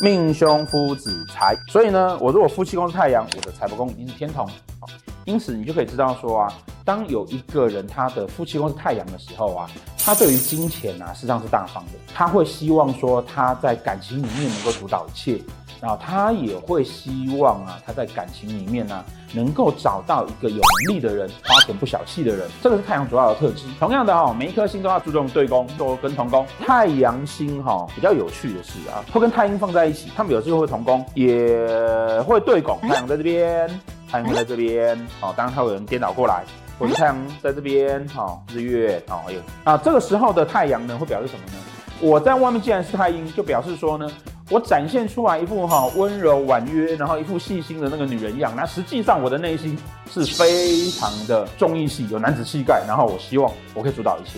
命凶夫子财，所以呢，我如果夫妻宫是太阳，我的财帛宫一定是天同。因此你就可以知道说啊，当有一个人他的夫妻宫是太阳的时候啊，他对于金钱啊，实际上是大方的，他会希望说他在感情里面能够主导一切。然后他也会希望啊，他在感情里面呢、啊，能够找到一个有能力的人，花钱不小气的人，这个是太阳主要的特质。同样的哈、哦，每一颗星都要注重对宫，都跟同宫。太阳星哈、哦，比较有趣的是啊，会跟太阴放在一起，他们有时候会同宫，也会对拱。太阳在这边，太阳在这边，哦，当然它会有人颠倒过来，或者太阳在这边，哈、哦，日月，哦，有啊，这个时候的太阳呢，会表示什么呢？我在外面既然是太阴，就表示说呢。我展现出来一副哈温柔婉约，然后一副细心的那个女人样，那实际上我的内心是非常的重义气，有男子气概，然后我希望我可以主导一切。